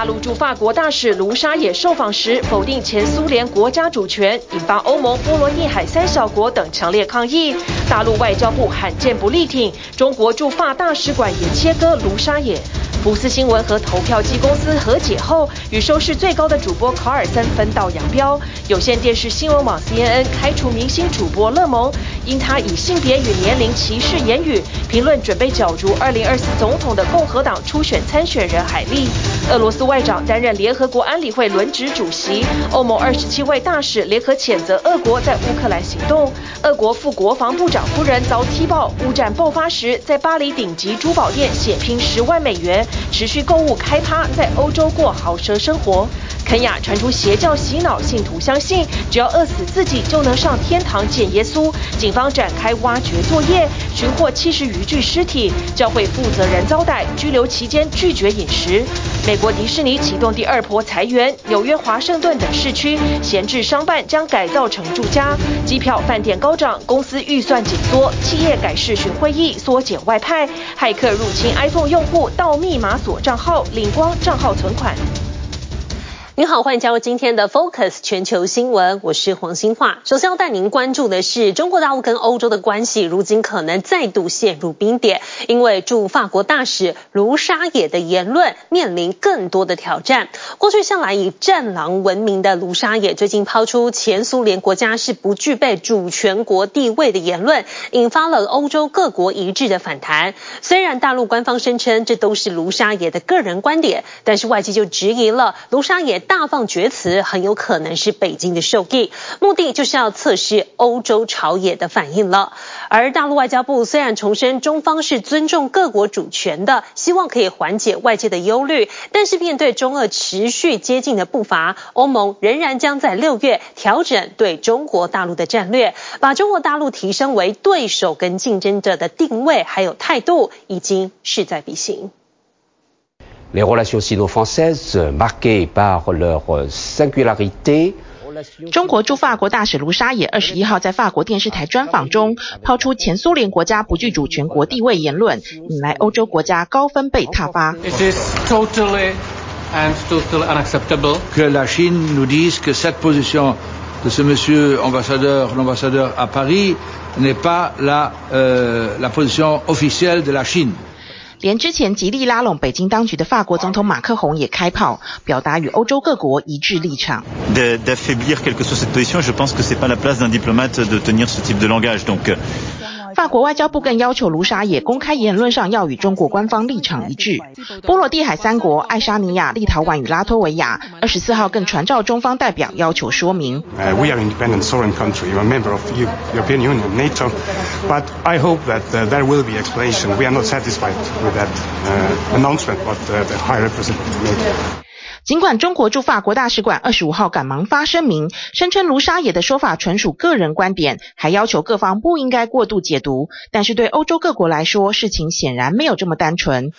大陆驻法国大使卢沙野受访时否定前苏联国家主权，引发欧盟、波罗的海三小国等强烈抗议。大陆外交部罕见不力挺，中国驻法大使馆也切割卢沙野。福斯新闻和投票机公司和解后，与收视最高的主播卡尔森分道扬镳。有线电视新闻网 CNN 开除明星主播勒蒙，因他以性别与年龄歧视言语评论准备角逐2024总统的共和党初选参选人海莉。俄罗斯外长担任联合国安理会轮值主席。欧盟27位大使联合谴责俄国在乌克兰行动。俄国副国防部长夫人遭踢爆，乌战爆发时在巴黎顶级珠宝店血拼十万美元。持续购物开趴，在欧洲过豪奢生活。肯雅传出邪教洗脑，信徒相信只要饿死自己就能上天堂见耶稣。警方展开挖掘作业，寻获七十余具尸体。教会负责人遭逮，拘留期间拒绝饮食。美国迪士尼启动第二波裁员，纽约、华盛顿等市区闲置商办将改造成住家。机票、饭店高涨，公司预算紧缩，企业改视讯会议，缩减外派。骇客入侵 iPhone 用户，盗密码锁账号，领光账号存款。您好，欢迎加入今天的 Focus 全球新闻，我是黄欣樺。首先要带您关注的是，中国大陆跟欧洲的关系如今可能再度陷入冰点，因为驻法国大使卢沙野的言论面临更多的挑战。过去向来以战狼闻名的卢沙野，最近抛出前苏联国家是不具备主权国地位的言论，引发了欧洲各国一致的反弹。虽然大陆官方声称这都是卢沙野的个人观点，但是外界就质疑了卢沙野。大放厥词很有可能是北京的授意，目的就是要测试欧洲朝野的反应了。而大陆外交部虽然重申中方是尊重各国主权的，希望可以缓解外界的忧虑，但是面对中俄持续接近的步伐，欧盟仍然将在六月调整对中国大陆的战略，把中国大陆提升为对手跟竞争者的定位还有态度，已经势在必行。中国驻法国大使卢沙野二十一号在法国电视台专访中抛出前苏联国家不具主权国地位言论，引来欧洲国家高分贝挞伐。连之前极力拉拢北京当局的法国总统马克宏也开炮，表达与欧洲各国一致立场。法国外交部更要求卢沙也公开言论上要与中国官方立场一致。波罗的海三国爱沙尼亚、立陶宛与拉脱维亚二十四号更传召中方代表要求说明。尽管中国驻法国大使馆二十五号赶忙发声明，声称卢沙野的说法纯属个人观点，还要求各方不应该过度解读。但是对欧洲各国来说，事情显然没有这么单纯。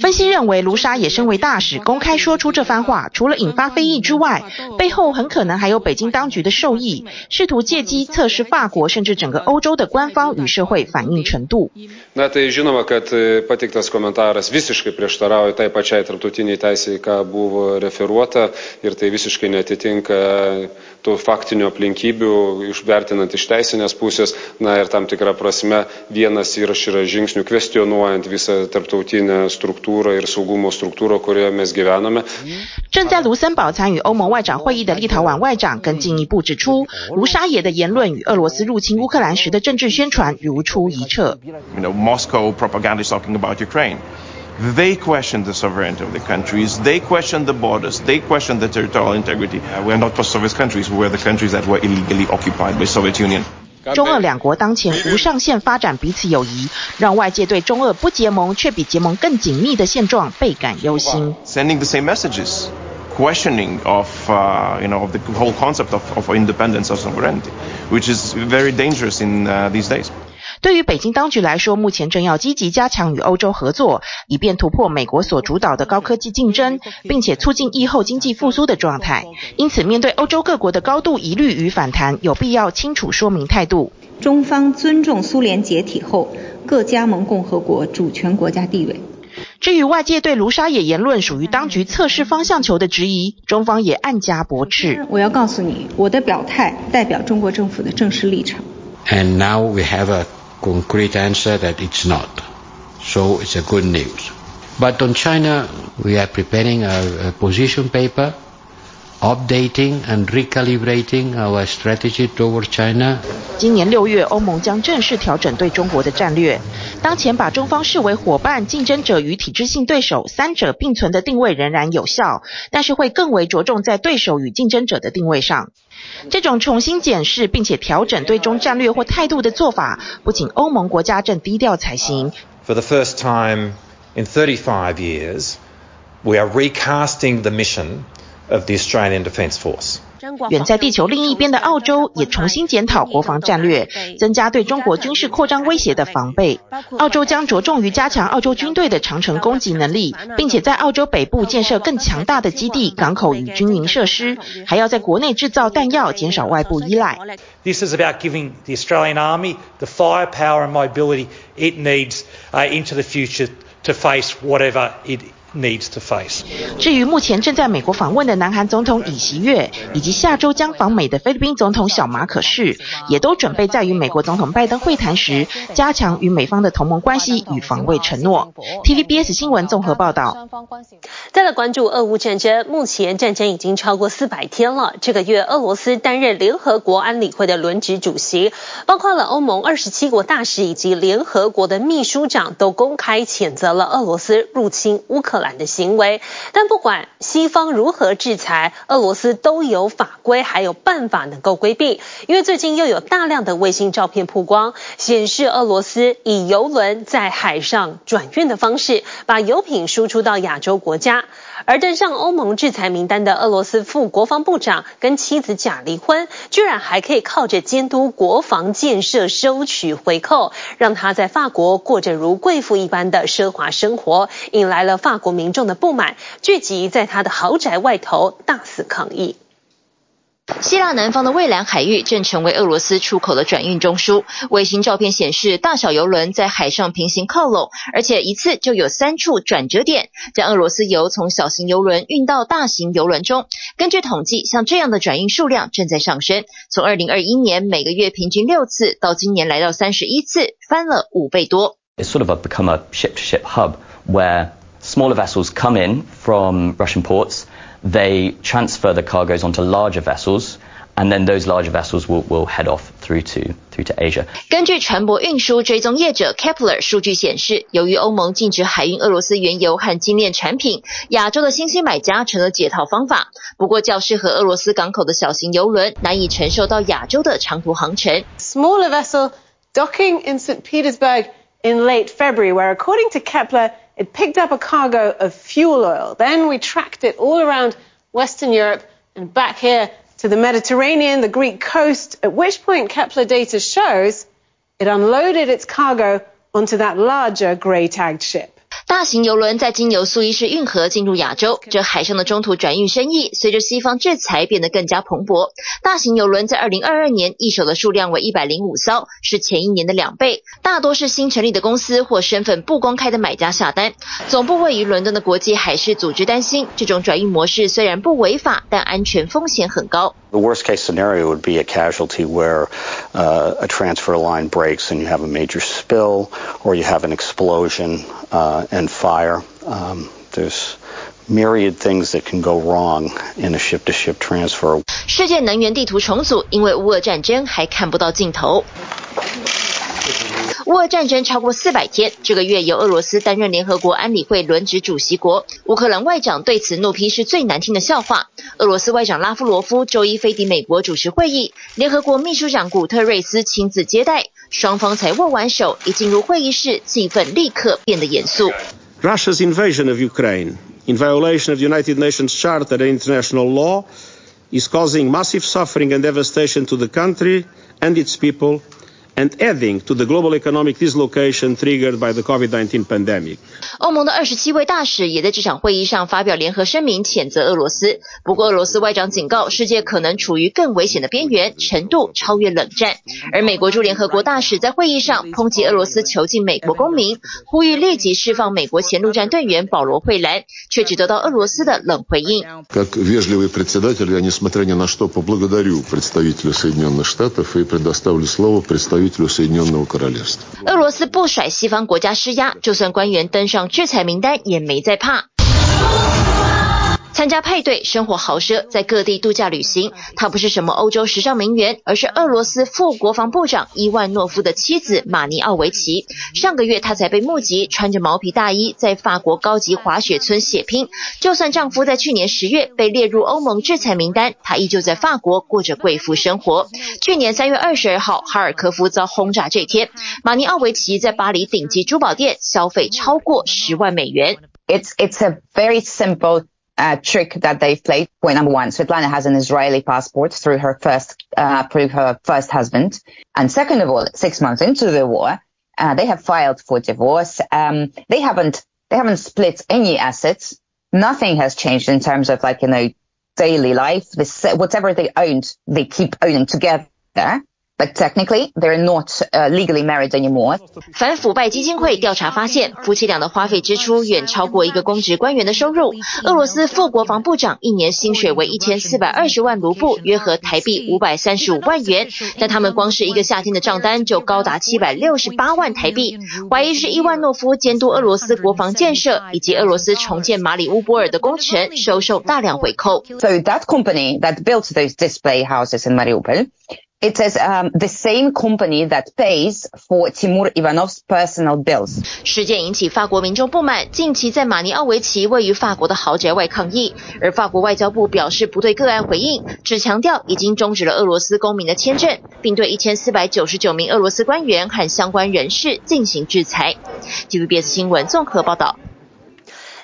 分析认为，卢沙也身为大使，公开说出这番话，除了引发非议之外，背后很可能还有北京当局的授意，试图借机测试法国甚至整个欧洲的官方与社会反应程度。正在卢森堡参与欧盟外长会议的立陶宛外长更进一步指出，卢沙野的言论与俄罗斯入侵乌克兰时的政治宣传如出一辙。 中俄两国当前无上限发展彼此友谊，让外界对中俄不结盟却比结盟更紧密的现状倍感忧心。Sending the same messages, questioning of, you know, of the whole concept of of independence or sovereignty, which is very dangerous in these days. 对于北京当局来说，目前正要积极加强与欧洲合作，以便突破美国所主导的高科技竞争，并且促进疫后经济复苏的状态。因此，面对欧洲各国的高度疑虑与反弹，有必要清楚说明态度。中方尊重苏联解体后各加盟共和国主权国家地位。至于外界对卢沙野言论属于当局测试方向球的质疑，中方也暗加驳斥。我要告诉你，我的表态代表中国政府的正式立场。And now we have a concrete answer that it's not. So it's a good news. But on China, we are preparing a, a position paper. Updating and recalibrating our strategy towards China. 今年六月，欧盟将正式调整对中国的战略。当前把中方视为伙伴、竞争者与体制性对手三者并存的定位仍然有效，但是会更为着重在对手与竞争者的定位上。这种重新检视并且调整对中战略或态度的做法，不仅欧盟国家正低调才行。For the first time in 35 years, we are recasting the mission. Of the Australian Defence Force. 远在地球另一边的澳洲也重新检讨国防战略，增加对中国军事扩张威胁的防备。澳洲将着重于加强澳洲军队的长程攻击能力，并且在澳洲北部建设更强大的基地、港口与军营设施，还要在国内制造弹药，减少外部依赖。This is about giving the Australian Army the firepower and mobility it needs into the future to face whatever it. Needs to face. 至于目前正在美国访问的南韩总统尹锡悦，以及下周将访美的菲律宾总统小马可士，也都准备在与美国总统拜登会谈时，加强与美方的同盟关系与防卫承诺。TVBS 新闻综合报道。再来关注俄乌战争，目前战争已经超过四百天了。这个月，俄罗斯担任联合国安理会的轮值主席，包括了欧盟二十七国大使以及联合国的秘书长，都公开谴责了俄罗斯入侵乌克兰的行为，但不管西方如何制裁，俄罗斯都有法规还有办法能够规避。因为最近又有大量的卫星照片曝光，显示俄罗斯以游轮在海上转运的方式，把油品输出到亚洲国家。而登上欧盟制裁名单的俄罗斯副国防部长跟妻子假离婚，居然还可以靠着监督国防建设收取回扣，让他在法国过着如贵妇一般的奢华生活，引来了法国民众的不满，聚集在他的豪宅外头大肆抗议。希腊南方的蔚蓝海域正成为俄罗斯出口的转运中枢。卫星照片显示，大小油轮在海上平行靠拢，而且一次就有三处转折点，将俄罗斯油从小型油轮运到大型油轮中。根据统计，像这样的转运数量正在上升，从2021年每个月平均六次，到今年来到三十一次，翻了五倍多。It's sort of become a ship-to-ship hub where smaller vessels come in from Russian ports. They transfer the cargoes onto larger vessels, and then those larger vessels will will head off through to through to Asia. 根据船舶运输追踪业者 Kepler 数据显示，由于欧盟禁止海运俄罗斯原油和精炼产品，亚洲的新兴买家成了解套方法。不过，较适合俄罗斯港口的小型油轮难以承受到亚洲的长途航程。Smaller vessel docking in St. Petersburg in late February, where according to Kepler. It picked up a cargo of fuel oil. Then we tracked it all around Western Europe and back here to the Mediterranean, the Greek coast, at which point Kepler data shows it unloaded its cargo onto that larger grey tagged ship. 大型油轮在经由苏伊士运河进入亚洲，这海上的中途转运生意随着西方制裁变得更加蓬勃。大型油轮在二零二二年一手的数量为一百零五艘，是前一年的两倍。大多是新成立的公司或身份不公开的买家下单。总部位于伦敦的国际海事组织担心，这种转运模式虽然不违法，但安全风险很高。The worst case scenario would be a casualty where uh, a transfer line breaks and you have a major spill or you have an explosion uh, and fire. Um, there's myriad things that can go wrong in a ship-to-ship transfer. 世界能源地图重组，因为乌俄战争还看不到尽头。 乌俄战争超过四百天，这个月由俄罗斯担任联合国安理会轮值主席国。乌克兰外长对此怒批是最难听的笑话。俄罗斯外长拉夫罗夫周一飞抵美国主持会议，联合国秘书长古特瑞斯亲自接待，双方才握完手。一进入会议室，气氛立刻变得严肃。Russia's invasion of Ukraine, in violation of the United Nations Charter and international law, is causing massive suffering and devastation to the country and its people. And adding to the global economic dislocation triggered by the COVID-19 pandemic. 欧盟的二十七位大使也在这场会议上发表联合声明，谴责俄罗斯。不过，俄罗斯外长警告，世界可能处于更危险的边缘，程度超越冷战。而美国驻联合国大使在会议上抨击俄罗斯囚禁美国公民，呼吁立即释放美国前陆战队员保罗·惠兰，却只得到俄罗斯的冷回应。俄罗斯不甩西方国家施压，就算官员登上制裁名单，也没在怕。参加派对，生活豪奢，在各地度假旅行。他不是什么欧洲时尚名媛，而是俄罗斯副国防部长伊万诺夫的妻子马尼奥维奇。上个月，她才被目击穿着毛皮大衣在法国高级滑雪村血拼。就算丈夫在去年十月被列入欧盟制裁名单，她依旧在法国过着贵妇生活。去年三月二十二号，哈尔科夫遭轰炸这天，马尼奥维奇在巴黎顶级珠宝店消费超过十万美元。It's it's a very simple. Uh, trick that they've played. Point number one, Svetlana has an Israeli passport through her first, uh, through her first husband. And second of all, six months into the war, uh, they have filed for divorce. Um, they haven't, they haven't split any assets. Nothing has changed in terms of like, you know, daily life. This, whatever they owned, they keep owning together. But technically, they're not legally married anymore. 反腐败基金会调查发现，夫妻俩的花费支出远超过一个公职官员的收入。俄罗斯副国防部长一年薪水为一千四百二十万卢布，约合台币五百三十五万元，但他们光是一个夏天的账单就高达七百六十八万台币。怀疑是伊万诺夫监督俄罗斯国防建设以及俄罗斯重建马里乌波尔的工程，收受大量回扣。So that company that built those display houses in Mariupol. It is um, the same company that pays for Timur Ivanov's personal bills. 事件引起法国民众不满，近期在马尼奥维奇位于法国的豪宅外抗议，而法国外交部表示不对个案回应，只强调已经终止了俄罗斯公民的签证，并对一千四百九十九名俄罗斯官员和相关人士进行制裁。TVBS 新闻综合报道。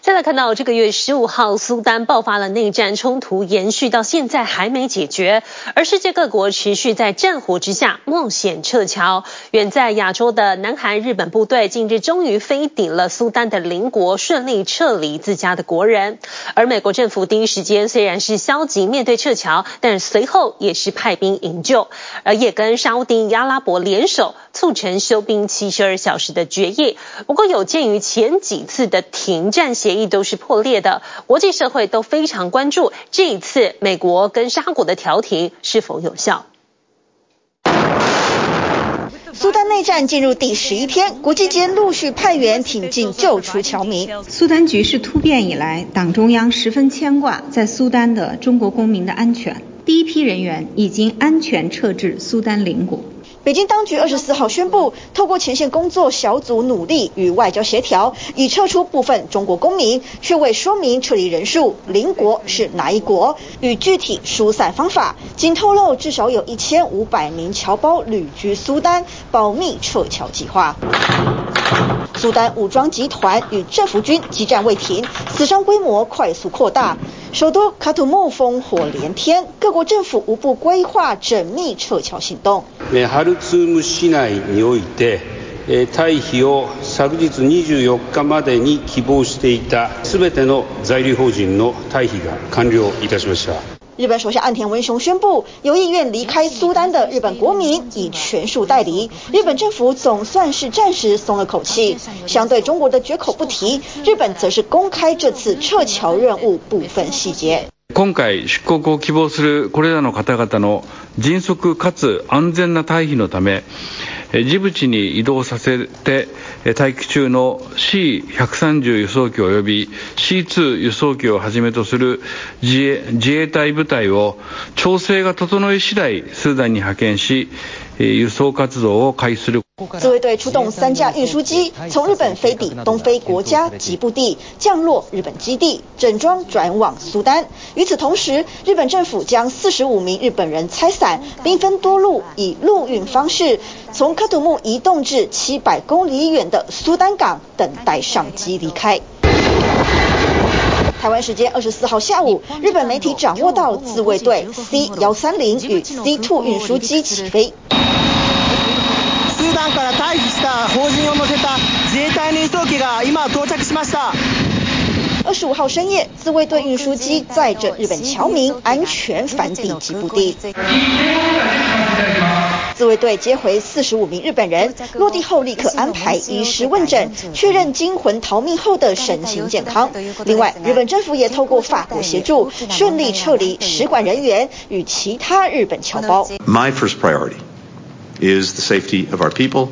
再来看到这个月十五号，苏丹爆发了内战冲突，延续到现在还没解决，而世界各国持续在战火之下冒险撤侨。远在亚洲的南韩、日本部队近日终于飞抵了苏丹的邻国，顺利撤离自家的国人。而美国政府第一时间虽然是消极面对撤侨，但随后也是派兵营救，而也跟沙乌地阿拉伯联手，促成休兵七十二小时的决议。不过有鉴于前几次的停战协议。都是破裂的，国际社会都非常关注这一次美国跟沙国的调停是否有效。苏丹内战进入第十一天，国际间陆续派员挺进救出侨民。苏丹局势突变以来，党中央十分牵挂在苏丹的中国公民的安全，第一批人员已经安全撤至苏丹邻国。北京当局二十四号宣布，透过前线工作小组努力与外交协调，已撤出部分中国公民，却未说明撤离人数、邻国是哪一国与具体疏散方法，仅透露至少有一千五百名侨胞旅居苏丹，保密撤侨计划。苏丹武装集团与政府军激战未停，死伤规模快速扩大。首都卡土木烽火连天，各国政府无不规划缜密撤侨行动。ハルツーム市内において、退避を昨日24日までに希望していたすべての在留邦人の退避が完了いたしました。 日本首相岸田文雄宣布，有意愿离开苏丹的日本国民已全数待离。日本政府总算是暂时松了口气。相对中国的绝口不提，日本则是公开这次撤侨任务部分细节。今回出国を希望するこれらの方々の迅速かつ安全な退避のため。 ジブチに移動させて待機中の C130 輸送機及び C2 輸送機をはじめとする自衛自衛隊部隊を調整が整い次第スーダンに派遣し输送活动を开始する。自卫队出动三架运输机，从日本飞抵东非国家吉布地，降落日本基地，整装转往苏丹。与此同时，日本政府将四十五名日本人拆散，兵分多路，以陆运方式从喀土穆移动至七百公里远的苏丹港，等待上机离开。 台湾时间二十四号下午，日本媒体掌握到自卫队 C 幺三零与 C two 运输机起飞。スーダンからしたを乗せた自衛隊輸送機が今到着しました。二十五号深夜，自卫队运输机载着日本侨民安全返抵吉布地。自卫队接回四十五名日本人，落地后立刻安排医师问诊，确认惊魂逃命后的身心健康。另外，日本政府也透过法国协助，顺利撤离使馆人员与其他日本侨胞。My first priority is the safety of our people,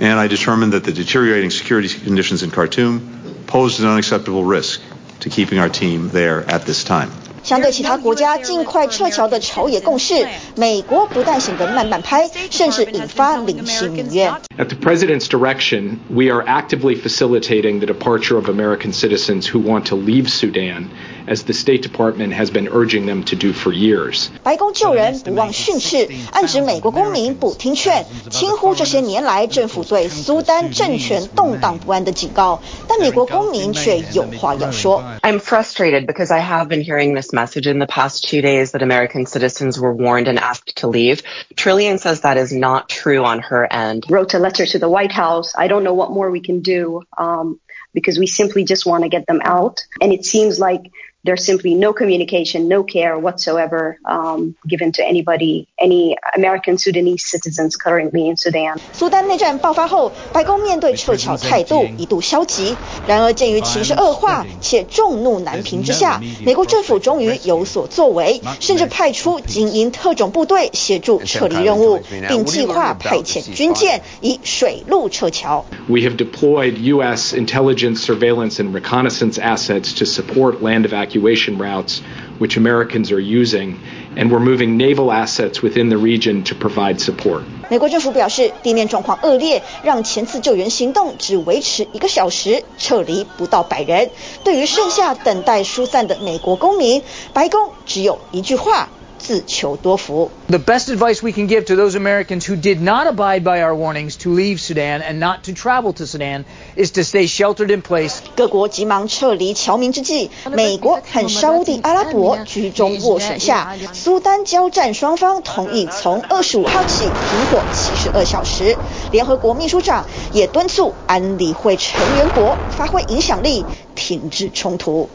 and I determined that the deteriorating security conditions in Khartoum posed an unacceptable risk. To keeping our team there at this time. 相对其他国家尽快撤侨的朝野共识，美国不但显得慢半拍，甚至引发领袖民怨。At the president's direction, we are actively facilitating the departure of American citizens who want to leave Sudan, as the State Department has been urging them to do for years. 白宫救人不忘训斥，暗指美国公民不听劝，轻忽这些年来政府对苏丹政权动荡不安的警告。但美国公民却有话要说。I'm frustrated because I have been hearing this message in the past two days that American citizens were warned and asked to leave. Trillian says that is not true on her end. Wrote a letter to the White House. I don't know what more we can do um, because we simply just want to get them out. And it seems like there's simply no communication, no care whatsoever um, given to anybody, any American Sudanese citizens currently in Sudan. 苏丹内战爆发后，白宫面对撤侨态度一度消极。然而，鉴于情势恶化且众怒难平之下，美国政府终于有所作为，甚至派出精英特种部队协助撤离任务，并计划派遣军舰以水路撤侨。We have deployed U.S. intelligence, surveillance, and reconnaissance assets to support land evacuation. evacuation routes which Americans are using, and we're moving naval assets within the region to provide support. 美国政府表示，地面状况恶劣，让前次救援行动只维持一个小时，撤离不到百人。对于剩下等待疏散的美国公民，白宫只有一句话。 自求多福。The best advice we can give to those Americans who did not abide by our warnings to leave Sudan and not to travel to Sudan is to stay sheltered in place. 各国急忙撤离侨民之际，美国和沙乌地阿拉伯居中斡旋下，苏丹交战双方同意从二十五号起停火七十二小时。联合国秘书长也敦促安理会成员国发挥影响力，停止冲突。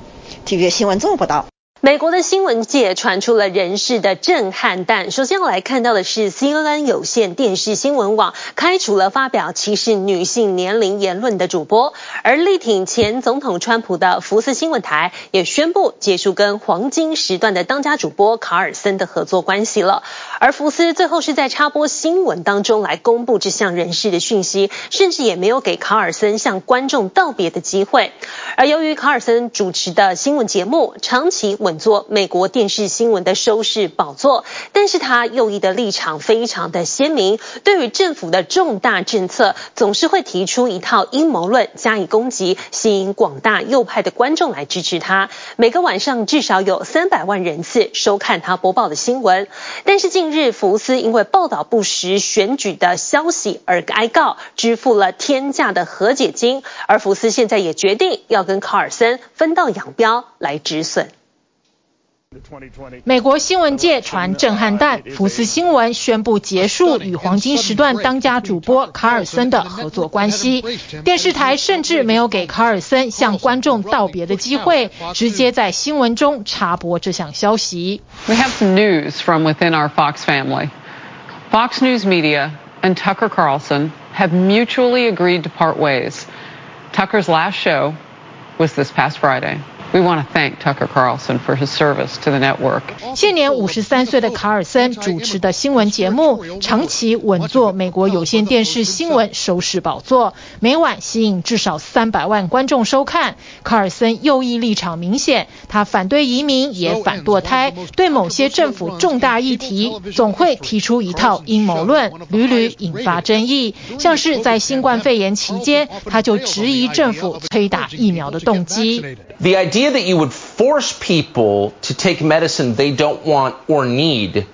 TVB 新闻综合报道。美国的新闻界传出了人事的震撼弹。首先要来看到的是，CNN 有线电视新闻网开除了发表歧视女性年龄言论的主播，而力挺前总统川普的福斯新闻台也宣布结束跟黄金时段的当家主播卡尔森的合作关系了。而福斯最后是在插播新闻当中来公布这项人事的讯息，甚至也没有给卡尔森向观众道别的机会。而由于卡尔森主持的新闻节目长期稳坐美国电视新闻的收视宝座，但是他右翼的立场非常的鲜明，对于政府的重大政策总是会提出一套阴谋论加以攻击，吸引广大右派的观众来支持他。每个晚上至少有三百万人次收看他播报的新闻。但是近日福斯因为报道不实选举的消息而挨告，支付了天价的和解金，而福斯现在也决定要跟卡尔森分道扬镳来止损。美国新闻界传震撼弹，福斯新闻宣布结束与黄金时段当家主播卡尔森的合作关系。电视台甚至没有给卡尔森向观众道别的机会，直接在新闻中插播这项消息。We have some news from within our Fox family. Fox News Media and Tucker Carlson have mutually agreed to part ways. Tucker's last show was this past Friday. We want to thank Tucker Carlson for his service to the network. 现年五十三岁的卡尔森主持的新闻节目，长期稳坐美国有线电视新闻收视宝座，每晚吸引至少三百万观众收看。卡尔森右翼立场明显，他反对移民，也反堕胎，对某些政府重大议题总会提出一套阴谋论，屡屡引发争议。像是在新冠肺炎期间，他就质疑政府催打疫苗的动机。The idea that you would force people to take medicine they don't want or need,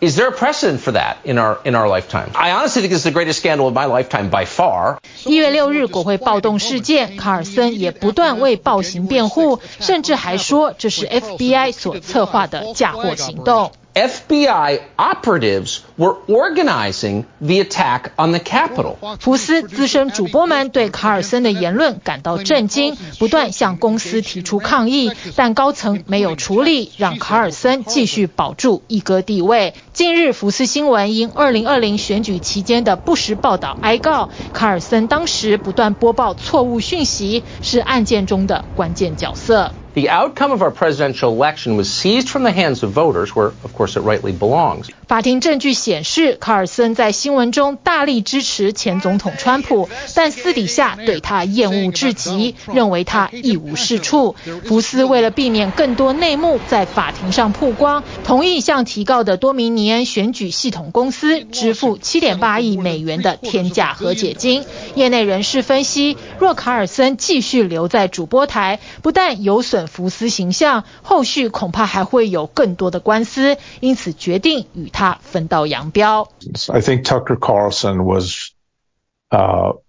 is there a precedent for that in our in our lifetime? I honestly think this is the greatest scandal of my lifetime by far. 一月六日国会暴动事件，卡尔森也不断为暴行辩护，甚至还说这是 FBI 所策划的嫁祸行动。 FBI operatives were organizing the attack on the Capitol. 福斯资深主播们对卡尔森的言论感到震惊，不断向公司提出抗议，但高层没有处理，让卡尔森继续保住一哥地位。近日，福斯新闻因2020选举期间的不实报道哀告，卡尔森当时不断播报错误讯息，是案件中的关键角色。The outcome of our presidential election was seized from the hands of voters, where, of course, it rightly belongs. 法庭证据显示，卡尔森在新闻中大力支持前总统川普，但私底下对他厌恶至极，认为他一无是处。福斯为了避免更多内幕在法庭上曝光，同意向提告的多米尼安选举系统公司支付七点八亿美元的天价和解金。业内人士分析，若卡尔森继续留在主播台，不但有损福斯形象，后续恐怕还会有更多的官司，因此决定与。他分道扬镳。I think Tucker Carlson was, uh,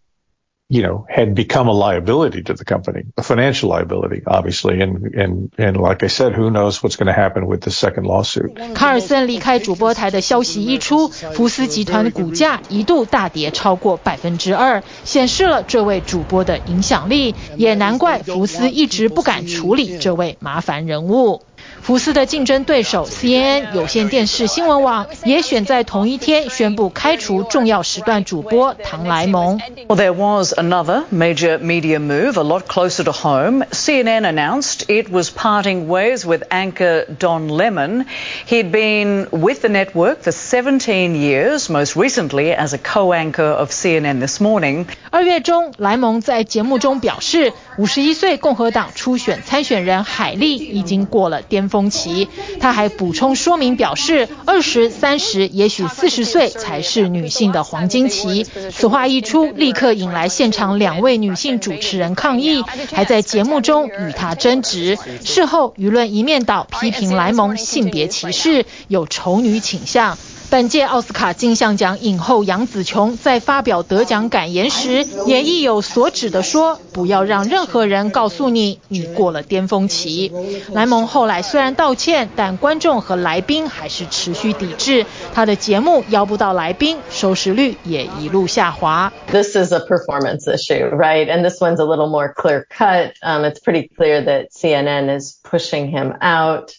you know, had become a liability to the company, a financial liability, obviously. And, and, and like I said, who knows what's going to happen with the second lawsuit. 卡尔森离开主播台的消息一出，福斯集团的股价一度大跌超过百分之二，显示了这位主播的影响力。也难怪福斯一直不敢处理这位麻烦人物。福斯的竞争对手 CNN 有线电视新闻网也选在同一天宣布开除重要时段主播唐莱蒙。Well, there was another major media move a lot closer to home. CNN announced it was parting ways with anchor Don Lemon. He'd been with the network for 17 years, most recently as a co-anchor of CNN This Morning. 二月中，莱蒙在节目中表示，五十一岁共和党初选参选人海莉已经过了巅峰 期。他还补充说明表示，二十三十，也许四十岁才是女性的黄金期。此话一出，立刻引来现场两位女性主持人抗议，还在节目中与他争执。事后，舆论一面倒，批评莱蒙性别歧视，有丑女倾向。本届奥斯卡金像奖影后杨紫琼在发表得奖感言时，也意有所指地说：“不要让任何人告诉你你过了巅峰期。”莱蒙后来虽然道歉，但观众和来宾还是持续抵制他的节目，邀不到来宾，收视率也一路下滑。This is a performance issue, right? And this one's a little more clear cut. Um, it's pretty clear that CNN is pushing him out.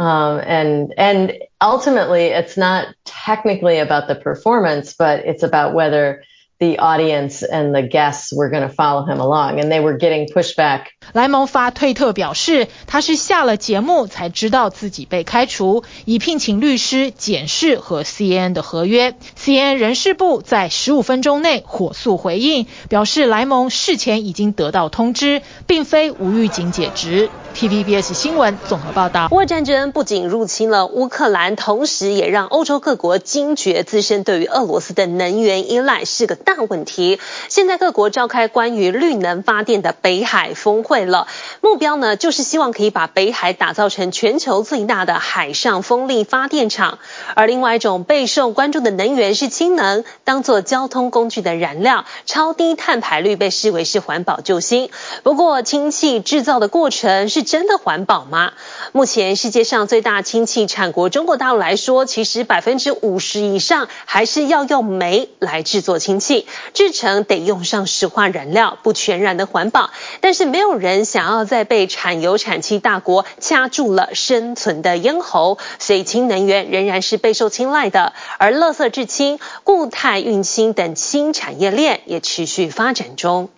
Um, and and ultimately, it's not technically about the performance, but it's about whether the audience and the guests were going to follow him along, and they were getting pushback. 莱蒙发推特表示，他是下了节目才知道自己被开除，已聘请律师检视和 CNN 的合约。CNN 人事部在十五分钟内火速回应，表示莱蒙事前已经得到通知，并非无预警解职。TVBS 新闻综合报道。俄乌战争不仅入侵了乌克兰，同时也让欧洲各国惊觉自身对于俄罗斯的能源依赖是个大问题。现在各国召开关于绿能发电的北海峰会了，目标呢就是希望可以把北海打造成全球最大的海上风力发电厂。而另外一种备受关注的能源是氢能，当做交通工具的燃料，超低碳排率被视为是环保救星。不过氢气制造的过程是真的环保吗？目前世界上最大氢气产国中国大陆来说，其实百分之五十以上还是要用煤来制作氢气，制成得用上石化燃料，不全然的环保。但是没有人想要再被产油产气大国掐住了生存的咽喉，所以氢能源仍然是备受青睐的。而垃圾制氢、固态运氢等新产业链也持续发展中。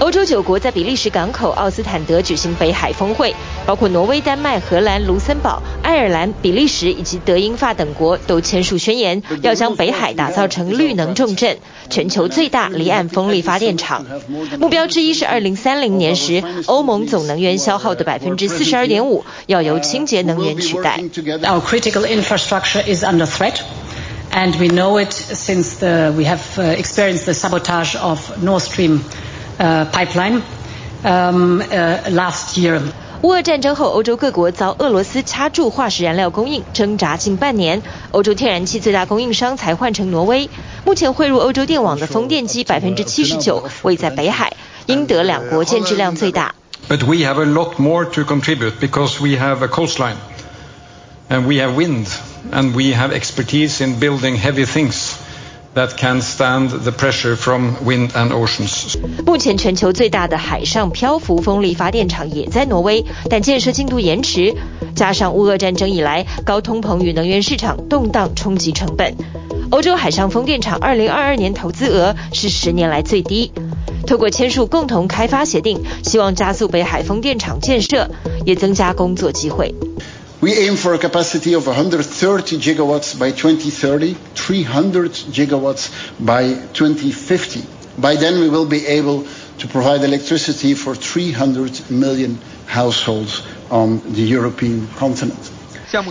欧洲九国在比利时港口奥斯坦德举行北海峰会，包括挪威、丹麦、荷兰、卢森堡、爱尔兰、比利时以及德、英、法等国都签署宣言，要将北海打造成绿能重镇，全球最大离岸风力发电厂。目标之一是二零三零年时，欧盟总能源消耗的百分之四十二点五要由清洁能源取代。Our critical infrastructure is under threat, and we know it since the, we have experienced the sabotage of Nord Stream. Uh, pipeline um, uh, last year. 乌俄战争后，欧洲各国遭俄罗斯掐住化石燃料供应，挣扎近半年。欧洲天然气最大供应商才换成挪威。目前汇入欧洲电网的风电机百分之七十九位在北海，英德两国建置量最大。But we have a lot more to contribute because we have a coastline, and we have wind, and we have expertise in building heavy things. That can stand the pressure from wind and oceans. 目前全球最大的海上漂浮风力发电厂也在挪威，但建设进度延迟，加上乌俄战争以来高通膨与能源市场动荡冲击成本，欧洲海上风电厂2022年投资额是十年来最低。透过签署共同开发协定，希望加速北海风电厂建设，也增加工作机会。We aim for a capacity of 130 gigawatts by 2030, 300 gigawatts by 2050. By then, we will be able to provide electricity for 300 million households on the European continent.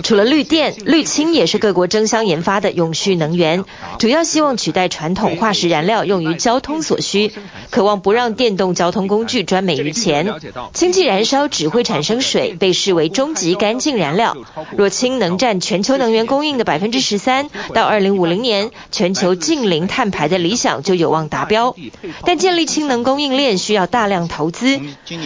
除了绿电，绿氢也是各国争相研发的永续能源，主要希望取代传统化石燃料用于交通所需，渴望不让电动交通工具专美于前。氢气燃烧只会产生水，被视为终极干净燃料。若氢能占全球能源供应的百分之十三，到二零五零年全球净零碳排的理想就有望达标。但建立氢能供应链需要大量投资。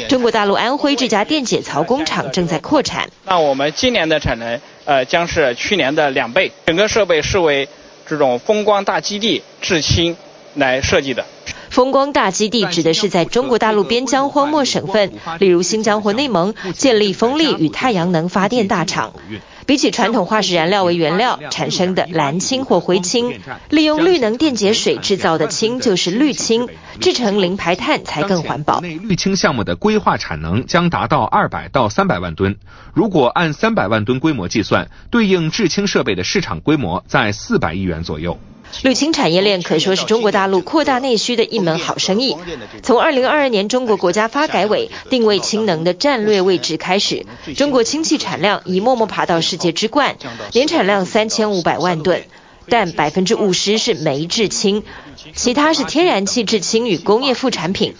中国大陆安徽这家电解槽工厂正在扩产。那我们今年的产呃，将是去年的两倍。整个设备是为这种风光大基地制氢来设计的。风光大基地指的是在中国大陆边疆荒漠省份，例如新疆或内蒙，建立风力与太阳能发电大厂。比起传统化石燃料为原料产生的蓝氢或灰氢，利用绿能电解水制造的氢就是绿氢，制成零排碳才更环保。内绿氢项目的规划产能将达到二百到三百万吨，如果按三百万吨规模计算，对应制氢设备的市场规模在四百亿元左右。绿氢产业链可说是中国大陆扩大内需的一门好生意。从二零二二年中国国家发改委定位氢能的战略位置开始，中国氢气产量已默默爬到世界之冠，年产量三千五百万吨，但百分之五十是煤制氢，其他是天然气制氢与工业副产品。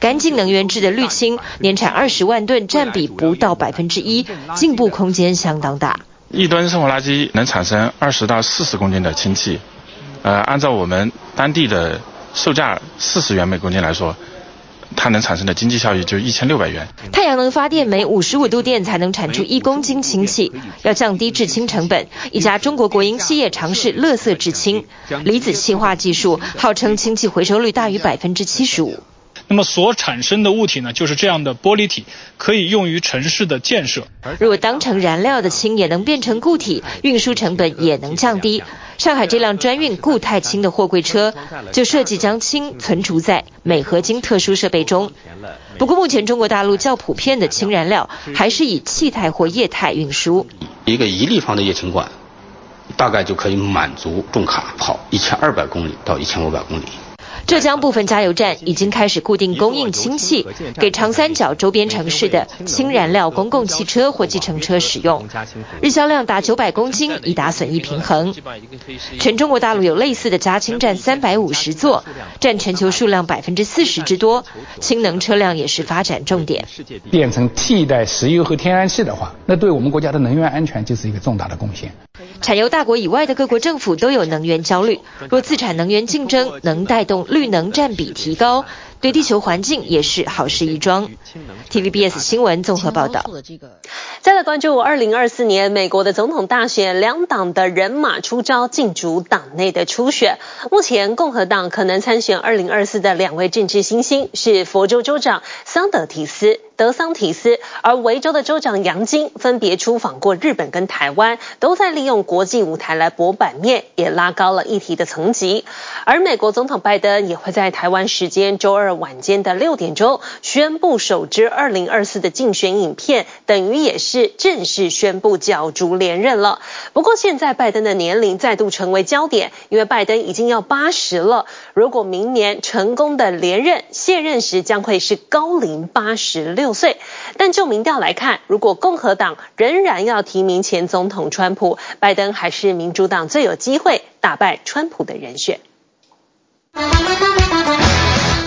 干净能源制的绿氢年产二十万吨，占比不到百分之一，进步空间相当大。一吨生活垃圾能产生二十到四十公斤的氢气。呃，按照我们当地的售价四十元每公斤来说，它能产生的经济效益就一千六百元。太阳能发电每五十五度电才能产出一公斤氢气，要降低制氢成本，一家中国国营企业尝试乐色制氢，离子气化技术号称氢气回收率大于百分之七十五。那么所产生的物体呢，就是这样的玻璃体，可以用于城市的建设。如果当成燃料的氢也能变成固体，运输成本也能降低。上海这辆专运固态氢的货柜车就设计将氢存储在镁合金特殊设备中。不过目前中国大陆较普遍的氢燃料还是以气态或液态运输。一个一立方的液氢罐，大概就可以满足重卡跑一千二百公里到一千五百公里。浙江部分加油站已经开始固定供应氢气，给长三角周边城市的氢燃料公共汽车或计程车使用。日销量达九百公斤，以达损益平衡。全中国大陆有类似的加氢站三百五十座，占全球数量百分之四十之多。氢能车辆也是发展重点。变成替代石油和天然气的话，那对我们国家的能源安全就是一个重大的贡献。产油大国以外的各国政府都有能源焦虑，若自产能源竞争能带动绿能占比提高，对地球环境也是好事一桩。TVBS 新闻综合报道。再来关注二零二四年美国的总统大选，两党的人马出招，竞逐党内的初选。目前共和党可能参选二零二四的两位政治新星是佛州州长桑德提斯。德桑提斯，而维州的州长杨金分别出访过日本跟台湾，都在利用国际舞台来博版面，也拉高了议题的层级。而美国总统拜登也会在台湾时间周二晚间的六点钟宣布首支二零二四的竞选影片，等于也是正式宣布角逐连任了。不过现在拜登的年龄再度成为焦点，因为拜登已经要八十了，如果明年成功的连任，卸任时将会是高龄八十六。六岁，但就民调来看，如果共和党仍然要提名前总统川普，拜登还是民主党最有机会打败川普的人选。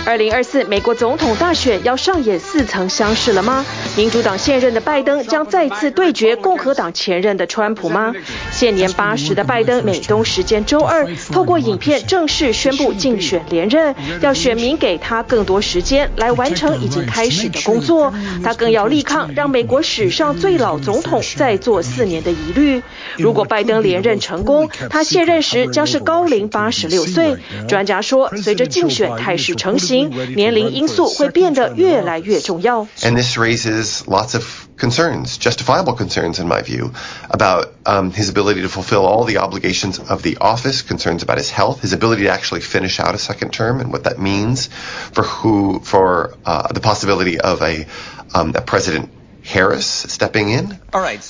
二零二四美国总统大选要上演似曾相识了吗？民主党现任的拜登将再次对决共和党前任的川普吗？现年八十的拜登，美东时间周二透过影片正式宣布竞选连任，要选民给他更多时间来完成已经开始的工作。他更要力抗让美国史上最老总统再做四年的疑虑。如果拜登连任成功，他卸任时将是高龄八十六岁。专家说，随着竞选态势成型。年龄因素会变得越来越重要。And this raises lots of concerns, justifiable concerns in my view, about um, his ability to fulfill all the obligations of the office, concerns about his health, his ability to actually finish out a second term, and what that means for who, for uh, the possibility of a, um, a president Harris stepping in.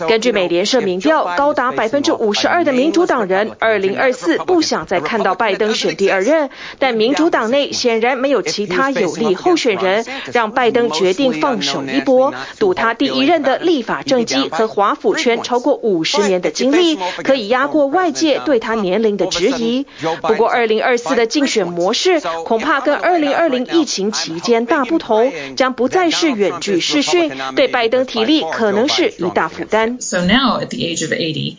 根据美联社民调，高达百分之五十二的民主党人，二零二四不想再看到拜登选第二任。但民主党内显然没有其他有力候选人，让拜登决定放手一搏，赌他第一任的立法政绩和华府圈超过五十年的经历，可以压过外界对他年龄的质疑。不过，二零二四的竞选模式恐怕跟二零二零疫情期间大不同，将不再是远距视讯，对拜登。体力可能是一大负担。So now at the age of eighty,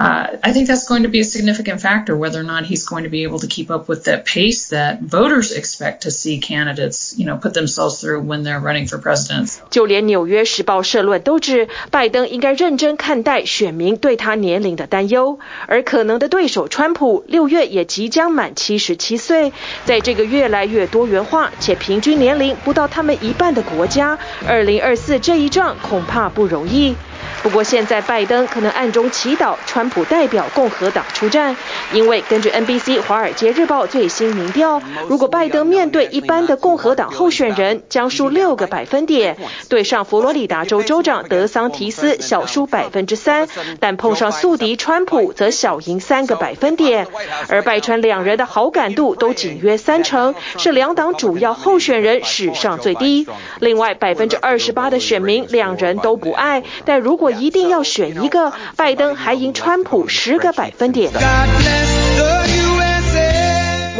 uh, I think that's going to be a significant factor whether or not he's going to be able to keep up with the pace that voters expect to see candidates, you know, put themselves through when they're running for president. 就连纽约时报社论都指，拜登应该认真看待选民对他年龄的担忧，而可能的对手川普六月也即将满七十七岁，在这个越来越多元化且平均年龄不到他们一半的国家，二零二四这一仗。恐怕不容易。不过现在拜登可能暗中祈祷川普代表共和党出战，因为根据 NBC《华尔街日报》最新民调，如果拜登面对一般的共和党候选人，将输六个百分点，对上佛罗里达州州长德桑提斯小输百分之三，但碰上宿敌川普则小赢三个百分点，而拜川两人的好感度都仅约三成，是两党主要候选人史上最低。另外百分之二十八的选民两人都不爱，但如如果一定要选一个，拜登还赢川普十个百分点。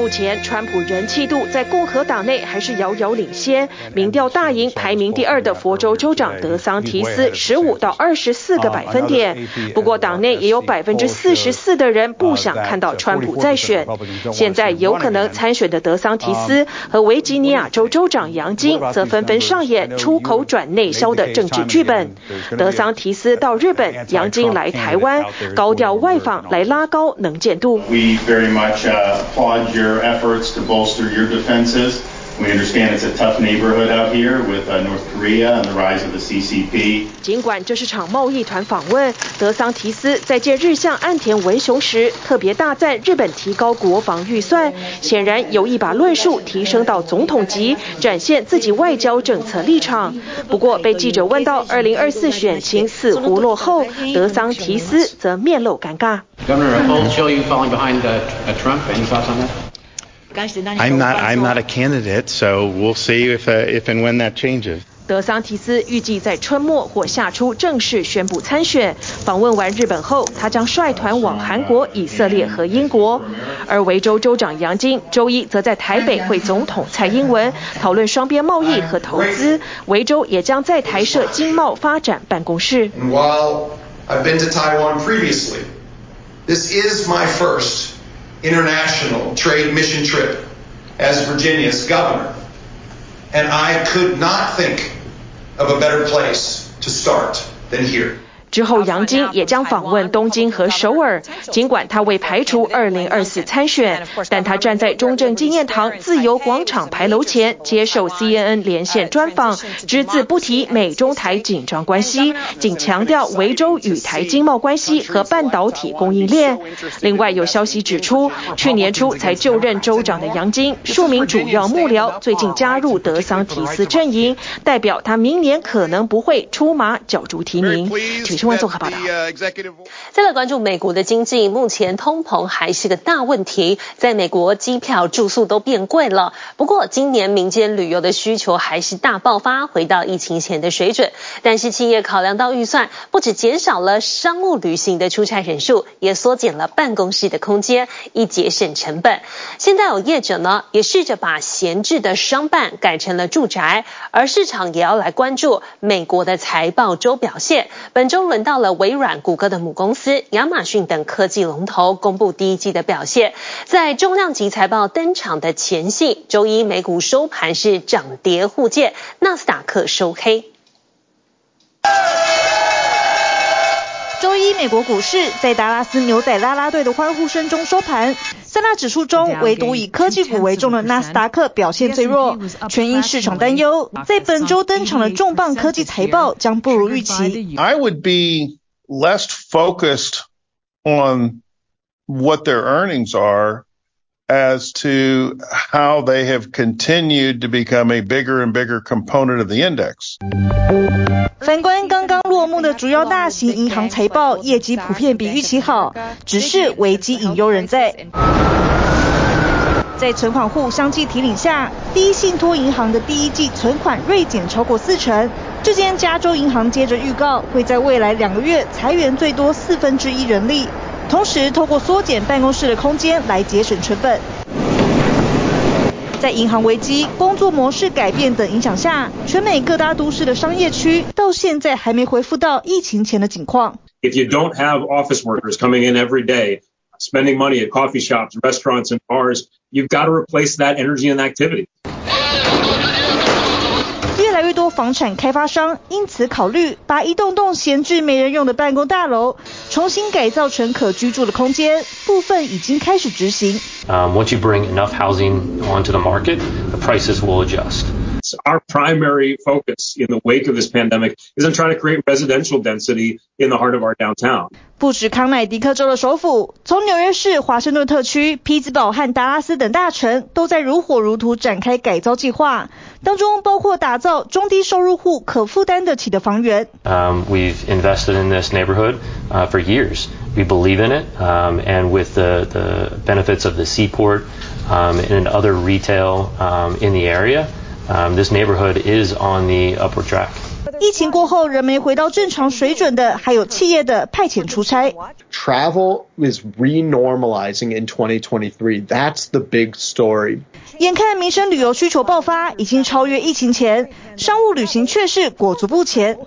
目前，川普人气度在共和党内还是遥遥领先，民调大赢排名第二的佛州州长德桑提斯十五到二十四个百分点。不过，党内也有百分之四十四的人不想看到川普再选。现在有可能参选的德桑提斯和维吉尼亚州州长杨金则纷纷上演出口转内销的政治剧本。德桑提斯到日本，杨金来台湾，高调外访来拉高能见度。your efforts to bolster your defenses. We understand it's a tough neighborhood out here with North Korea and the rise of the CCP. 尽管这是场贸易团访问，德桑提斯在见日向岸田文雄时，特别大赞日本提高国防预算，显然有意把论述提升到总统级，展现自己外交政策立场。不过被记者问到二零二四选情似乎落后，德桑提斯则面露尴尬。Governor, polls show you falling behind Trump. Any thoughts on that? I'm not, I'm not a candidate, so we'll see if, uh, if and when that changes. 德桑提斯预计在春末或夏初正式宣布参选。访问完日本后，他将率团往韩国、以色列和英国。而维州州长杨金周一则在台北会总统蔡英文讨论双边贸易和投资。维州也将在台设经贸发展办公室。While I've been to Taiwan previously, this is my first international trade mission trip as Virginia's governor, and I could not think of a better place to start than here. 之后，杨金也将访问东京和首尔。尽管他未排除2024参选，但他站在中正纪念堂自由广场牌楼前接受 CNN 连线专访，只字不提美中台紧张关系，仅强调维州与台经贸关系和半导体供应链。另外，有消息指出，去年初才就任州长的杨金，数名主要幕僚最近加入德桑提斯阵营，代表他明年可能不会出马角逐提名。春文综合报道。再来关注美国的经济，目前通膨还是个大问题，在美国机票住宿都变贵了。不过今年民间旅游的需求还是大爆发，回到疫情前的水准。但是企业考量到预算，不止减少了商务旅行的出差人数，也缩减了办公室的空间，以节省成本。现在有业者呢，也试着把闲置的商办改成了住宅，而市场也要来关注美国的财报周表现。本周轮到了微软、谷歌的母公司亚马逊等科技龙头公布第一季的表现。在重量级财报登场的前夕，周一美股收盘是涨跌互见，纳斯达克收黑。周一美国股市在达拉斯牛仔啦啦队的欢呼声中收盘。三大指数中，唯独以科技股为重的纳斯达克表现最弱，全因市场担忧，在本周登场的重磅科技财报将不如预期。I would be less focused on what their earnings are as to how they have continued to become a bigger and bigger component of the index. 反观刚刚落幕的主要大型银行财报，业绩普遍比预期好，只是危机隐忧仍在。在存款户相继提领下，第一信托银行的第一季存款锐减超过四成。这间加州银行接着预告，会在未来两个月裁员最多四分之一人力，同时透过缩减办公室的空间来节省成本。在银行危机、工作模式改变等影响下，全美各大都市的商业区到现在还没恢复到疫情前的景况。If you don't have office workers coming in every day, spending money at coffee shops, restaurants, and bars, you've got to replace that energy and activity. 房产开发商因此考虑把一栋栋闲置没人用的办公大楼重新改造成可居住的空间，部分已经开始执行。Um, once you bring enough housing onto the market, the prices will adjust. Our primary focus in the wake of this pandemic is on trying to create residential density in the heart of our downtown. 不止康乃狄克州的首府，从纽约市、华盛顿特区、匹兹堡和达拉斯等大城都在如火如荼展开改造计划，当中包括打造中低收入户可负担得起的房源。Um, we've invested in this neighborhood uh, for years. We believe in it, um, and with the, the benefits of the seaport um, and other retail um, in the area. Um, this neighborhood is on the upward track. 疫情过后仍没回到正常水准的，还有企业的派遣出差。Travel is renormalizing in 2023. That's the big story. 眼看民生旅游需求爆发，已经超越疫情前，商务旅行却是裹足不前。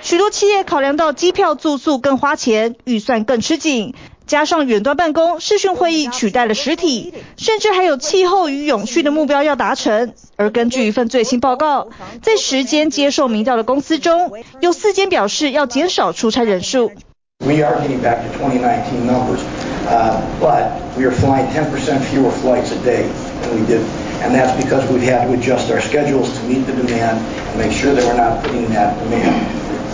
许多企业考量到机票住宿更花钱，预算更吃紧。 加上远端办公、视讯会议取代了实体，甚至还有气候与永续的目标要达成。而根据一份最新报告，在十间接受民调的公司中，有四间表示要减少出差人数。We are getting back to 2019 numbers, uh, but we are flying 10% fewer flights a day than we did, and that's because we've had to adjust our schedules to meet the demand and make sure that we're not putting that demand,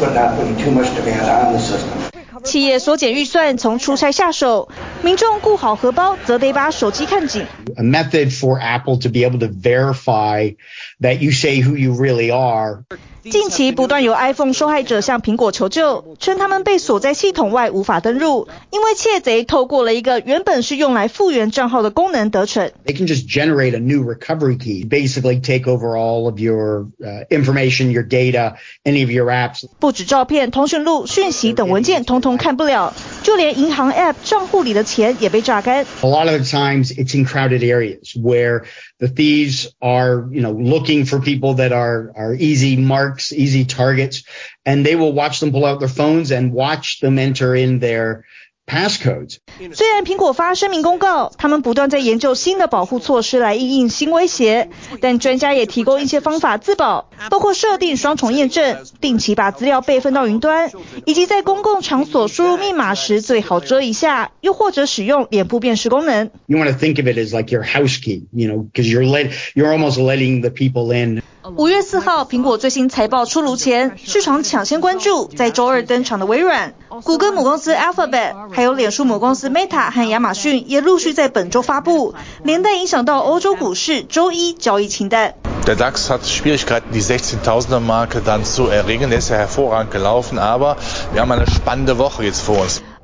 but not putting too much demand on the system. 企业缩减预算，从出差下手；民众顾好荷包，则得把手机看紧。A method for Apple to be able to verify that you say who you really are. 近期不断有 iPhone 受害者向苹果求救，称他们被锁在系统外无法登入，因为窃贼透过了一个原本是用来复原账号的功能得逞。They can just generate a new recovery key, basically take over all of your uh, information, your data, any of your apps. 不止照片、通讯录、讯息等文件通通看不了，就连银行 App 账户里的钱也被榨干。A lot of the times it's in crowded areas where the thieves are, you know, looking for people that are are easy marks, easy targets, and they will watch them pull out their phones and watch them enter in their passcodes. 虽然苹果发声明公告，他们不断在研究新的保护措施来应应新威胁，但专家也提供一些方法自保，包括设定双重验证、定期把资料备份到云端，以及在公共场所输入密码时最好遮一下，又或者使用脸部辨识功能。You want to think of it as like your house key, you know, because you're let you're almost letting the people in. 五月四号，苹果最新财报出炉前，市场抢先关注在周二登场的微软、谷歌母公司 Alphabet，还有脸书母公司 Meta 和亚马逊也陆续在本周发布，连带影响到欧洲股市周一交易清淡。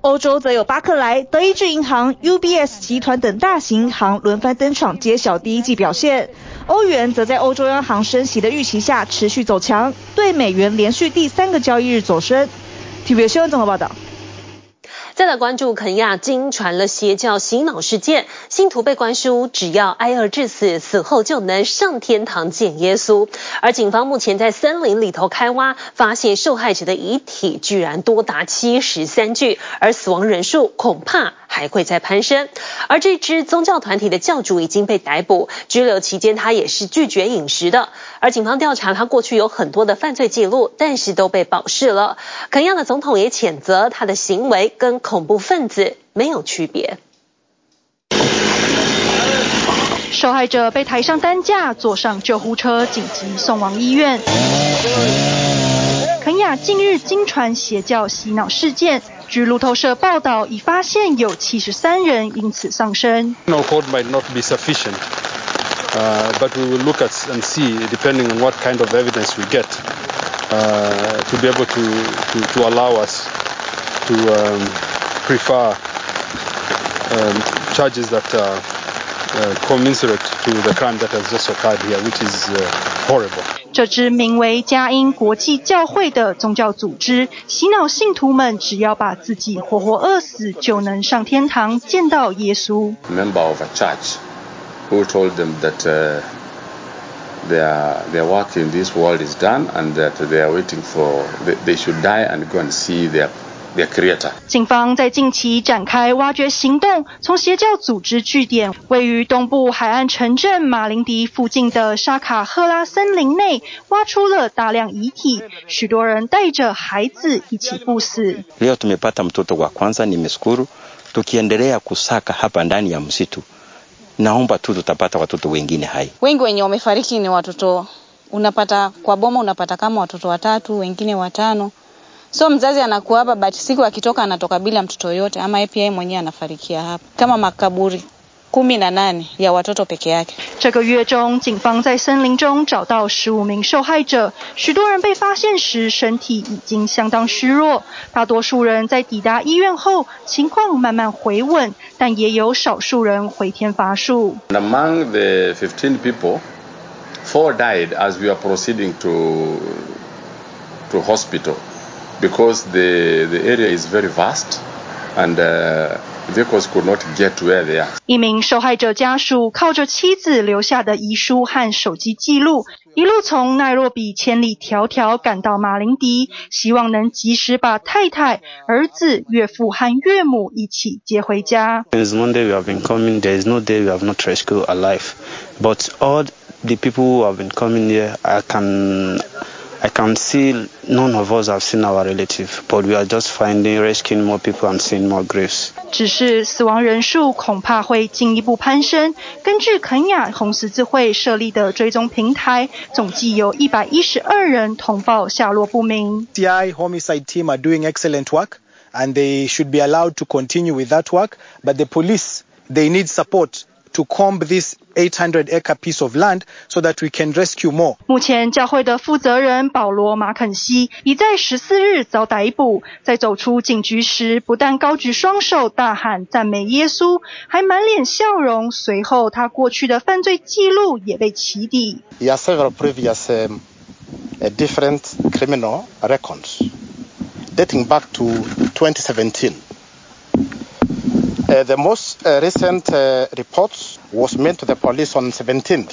欧洲则有巴克莱、德意志银行、UBS 集团等大型银行轮番登场揭晓第一季表现。欧元则在欧洲央行升息的预期下持续走强，对美元连续第三个交易日走升。TVB 新闻综合报道。再来关注肯亚惊传了邪教洗脑事件，信徒被灌输只要挨饿致死，死后就能上天堂见耶稣。而警方目前在森林里头开挖，发现受害者的遗体居然多达七十三具，而死亡人数恐怕还会再攀升。而这支宗教团体的教主已经被逮捕，拘留期间他也是拒绝饮食的。而警方调查他过去有很多的犯罪记录，但是都被保释了。肯亚的总统也谴责他的行为跟恐怖分子没有区别。受害者被抬上担架，坐上救护车，紧急送往医院。肯亚近日经传邪教洗脑事件，据路透社报道，已发现有七十三人因此丧生。No code might not be sufficient, uh, but we will look at and see, depending on what kind of evidence we get, uh, to be able to to to allow us to um, prefer um, charges that are uh, commensurate to the crime that has just occurred here, which is uh, horrible. 这支名为佳音国际教会的宗教组织，洗脑信徒们只要把自己活活饿死，就能上天堂见到耶稣。Member of a church who told them that uh, their their work in this world is done and that they are waiting for they, they should die and go and see their 警方在近期展开挖掘行动，从邪教组织据点位于东部海岸城镇马林迪附近的沙卡赫拉森林内，挖出了大量遗体，许多人带着孩子一起赴死。Leo tumepata mtoto wa kwanza, nimeshukuru. Tukiendelea kusaka hapa ndani ya msitu, naomba tu tutapata watoto wengine hai. Wengi wenye wamefariki ni watoto, unapata kwa boma, unapata kama watoto watatu, wengine watano So mzazi anakuwa hapa but siku akitoka anatoka bila mtoto yote, ama yeye pia mwenyewe anafarikia hapa, kama makaburi kumi na nane ya watoto peke yake。这个月中，警方在森林中找到十五名受害者，许多人被发现时身体已经相当虚弱，大多数人在抵达医院后情况慢慢回稳，但也有少数人回天乏术。Among the 15 people, four died as we are proceeding to to hospital. because the the area is very vast and uh, vehicles could not get to where they are. 一名受害者家属靠着妻子留下的遗书和手机记录，一路从奈洛比千里迢迢赶到马林迪，希望能及时把太太、儿子、岳父和岳母一起接回家。Since Monday we have been coming, there is no day we have not rescued alive. But all the people who have been coming here, I can. I can see none of us have seen our relative, but we are just finding, rescuing more people and seeing more graves. 只是死亡人数恐怕会进一步攀升。根据肯亚红十字会设立的追踪平台，总计有一百一十二人通报下落不明。CI homicide team are doing excellent work, and they should be allowed to continue with that work. But the police, they need support. To comb this 800 acre piece of land so that we can rescue more. 目前教会的负责人保罗马肯西已在十四日遭逮捕，在走出警局时，不但高举双手大喊赞美耶稣，还满脸笑容。随后，他过去的犯罪记录也被起底。He has several previous um, different criminal records dating back to 2017. Uh, the most uh, recent uh, reports was made to the police on 17th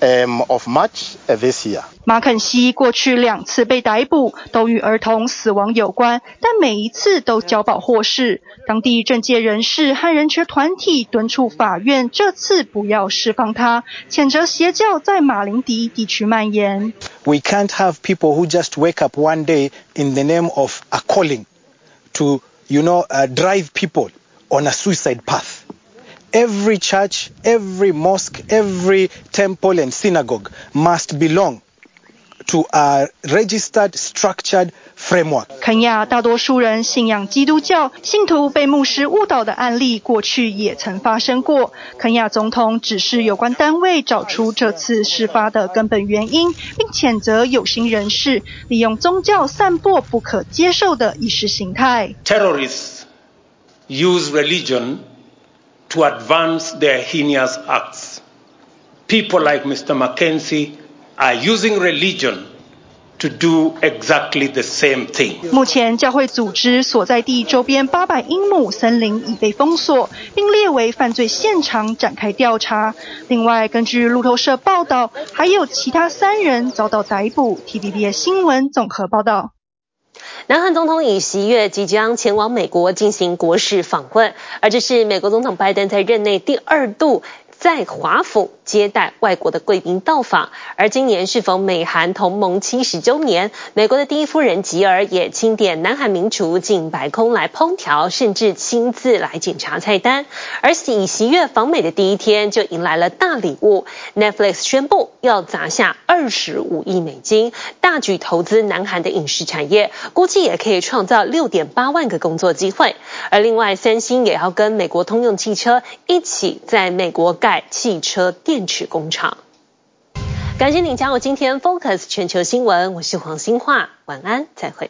um, of March this year. 马肯西过去两次被逮捕，都与儿童死亡有关，但每一次都交保获释。当地政界人士和人权团体敦促法院这次不要释放他，谴责邪教在马林迪地区蔓延。We can't have people who just wake up one day in the name of a calling to you know, uh, drive people on a suicide path. Every church, every mosque, every temple and synagogue must belong to a registered, structured framework. 肯亚大多数人信仰基督教，信徒被牧师误导的案例过去也曾发生过。肯亚总统指示有关单位找出这次事发的根本原因，并谴责有心人士利用宗教散播不可接受的意识形态。Terrorists use religion to advance their heinous acts. People like Mr. Mackenzie Are using religion to do exactly the same thing. 目前教会组织所在地周边八百英亩森林已被封锁，并列为犯罪现场展开调查。另外，根据路透社报道，还有其他三人遭到逮捕。TVBS 新闻综合报道。南韩总统尹锡悦即将前往美国进行国事访问，而这是美国总统拜登在任内第二度在华府接待外国的贵宾到访，而今年是逢美韩同盟七十周年，美国的第一夫人吉尔也钦点南韩名厨进白宫来烹调，甚至亲自来检查菜单。而喜喜悦访美的第一天就迎来了大礼物，Netflix 宣布要砸下二十五亿美金，大举投资南韩的影视产业，估计也可以创造六点八万个工作机会。而另外，三星也要跟美国通用汽车一起在美国盖汽车电池工厂。感谢您加入今天 Focus 全球新闻，我是黄兴化，晚安，再会。